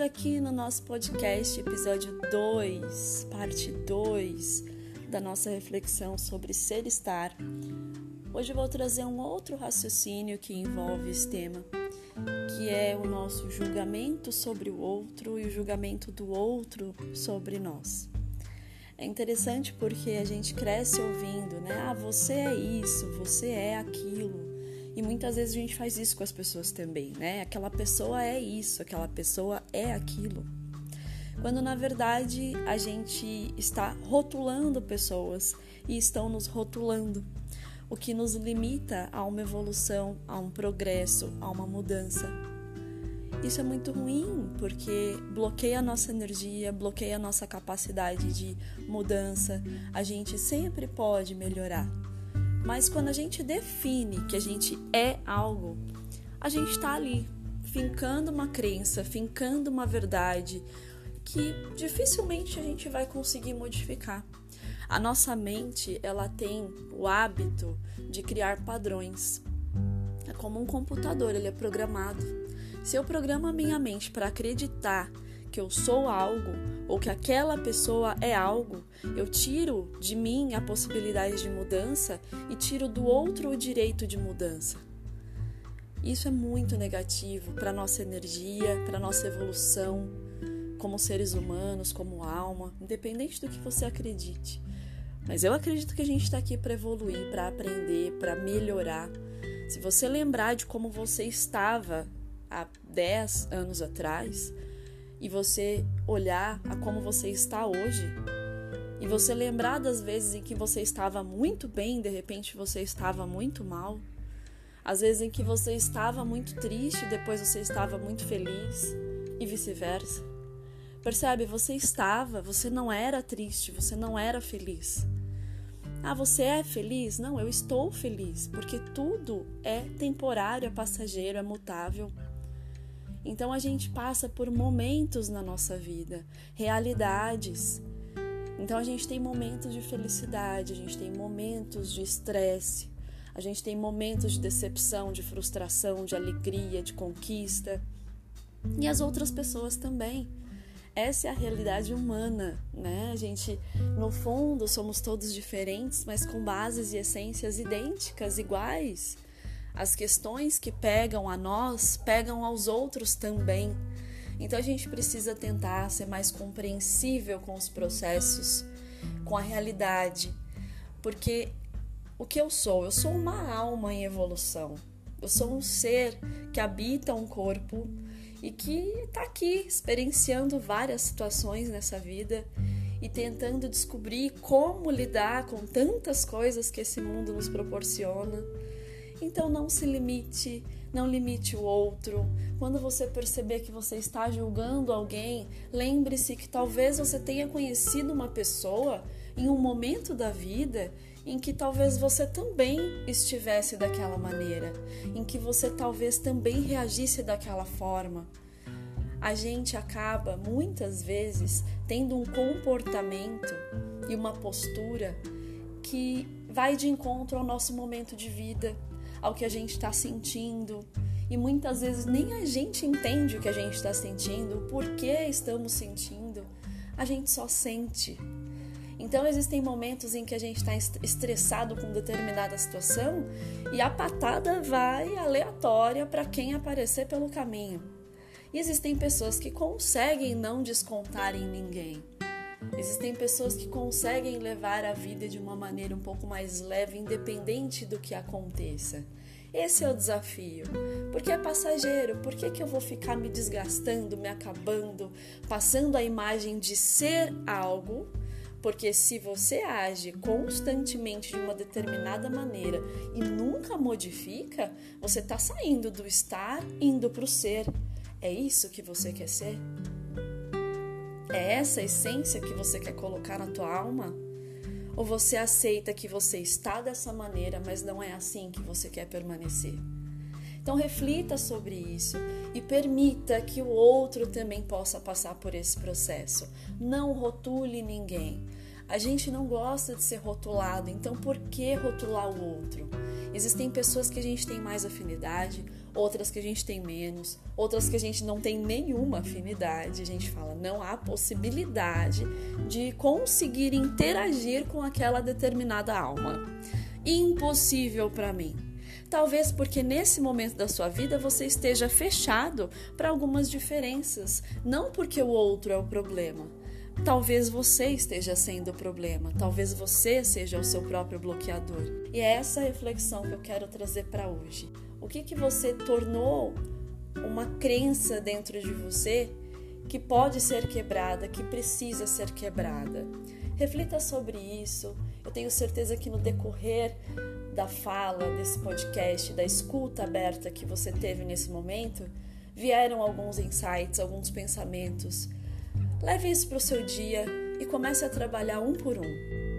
Chegando aqui no nosso podcast, episódio 2, parte 2 da nossa reflexão sobre ser estar. Hoje eu vou trazer um outro raciocínio que envolve esse tema, que é o nosso julgamento sobre o outro e o julgamento do outro sobre nós. É interessante porque a gente cresce ouvindo, né? Ah, você é isso, você é aquilo. E muitas vezes a gente faz isso com as pessoas também, né? Aquela pessoa é isso, aquela pessoa é aquilo. Quando na verdade a gente está rotulando pessoas e estão nos rotulando, o que nos limita a uma evolução, a um progresso, a uma mudança. Isso é muito ruim porque bloqueia a nossa energia, bloqueia a nossa capacidade de mudança. A gente sempre pode melhorar. Mas quando a gente define que a gente é algo, a gente está ali, fincando uma crença, fincando uma verdade que dificilmente a gente vai conseguir modificar. A nossa mente, ela tem o hábito de criar padrões. É como um computador, ele é programado. Se eu programo a minha mente para acreditar que eu sou algo ou que aquela pessoa é algo, eu tiro de mim a possibilidade de mudança e tiro do outro o direito de mudança. Isso é muito negativo para nossa energia, para nossa evolução como seres humanos, como alma, independente do que você acredite. Mas eu acredito que a gente está aqui para evoluir, para aprender, para melhorar. Se você lembrar de como você estava há 10 anos atrás, e você olhar a como você está hoje e você lembrar das vezes em que você estava muito bem, de repente você estava muito mal, às vezes em que você estava muito triste, depois você estava muito feliz e vice-versa. Percebe? Você estava, você não era triste, você não era feliz. Ah, você é feliz? Não, eu estou feliz, porque tudo é temporário, é passageiro, é mutável. Então a gente passa por momentos na nossa vida, realidades. Então a gente tem momentos de felicidade, a gente tem momentos de estresse, a gente tem momentos de decepção, de frustração, de alegria, de conquista. E as outras pessoas também. Essa é a realidade humana, né? A gente, no fundo, somos todos diferentes, mas com bases e essências idênticas, iguais. As questões que pegam a nós pegam aos outros também. Então a gente precisa tentar ser mais compreensível com os processos, com a realidade, porque o que eu sou? Eu sou uma alma em evolução. Eu sou um ser que habita um corpo e que está aqui experienciando várias situações nessa vida e tentando descobrir como lidar com tantas coisas que esse mundo nos proporciona então não se limite, não limite o outro. Quando você perceber que você está julgando alguém, lembre-se que talvez você tenha conhecido uma pessoa em um momento da vida em que talvez você também estivesse daquela maneira, em que você talvez também reagisse daquela forma. A gente acaba muitas vezes tendo um comportamento e uma postura que vai de encontro ao nosso momento de vida ao que a gente está sentindo. E muitas vezes nem a gente entende o que a gente está sentindo, o porquê estamos sentindo. A gente só sente. Então existem momentos em que a gente está estressado com determinada situação e a patada vai aleatória para quem aparecer pelo caminho. E existem pessoas que conseguem não descontar em ninguém. Existem pessoas que conseguem levar a vida de uma maneira um pouco mais leve, independente do que aconteça. Esse é o desafio. Porque é passageiro. Por que, que eu vou ficar me desgastando, me acabando, passando a imagem de ser algo? Porque se você age constantemente de uma determinada maneira e nunca modifica, você está saindo do estar indo para o ser. É isso que você quer ser? É essa a essência que você quer colocar na tua alma? Ou você aceita que você está dessa maneira, mas não é assim que você quer permanecer? Então reflita sobre isso e permita que o outro também possa passar por esse processo. Não rotule ninguém. A gente não gosta de ser rotulado, então por que rotular o outro? Existem pessoas que a gente tem mais afinidade, outras que a gente tem menos, outras que a gente não tem nenhuma afinidade. A gente fala, não há possibilidade de conseguir interagir com aquela determinada alma. Impossível para mim. Talvez porque nesse momento da sua vida você esteja fechado para algumas diferenças, não porque o outro é o problema. Talvez você esteja sendo o problema, talvez você seja o seu próprio bloqueador. E é essa reflexão que eu quero trazer para hoje. O que que você tornou uma crença dentro de você que pode ser quebrada, que precisa ser quebrada? Reflita sobre isso. Eu tenho certeza que no decorrer da fala, desse podcast, da escuta aberta que você teve nesse momento, vieram alguns insights, alguns pensamentos. Leve isso para o seu dia e comece a trabalhar um por um.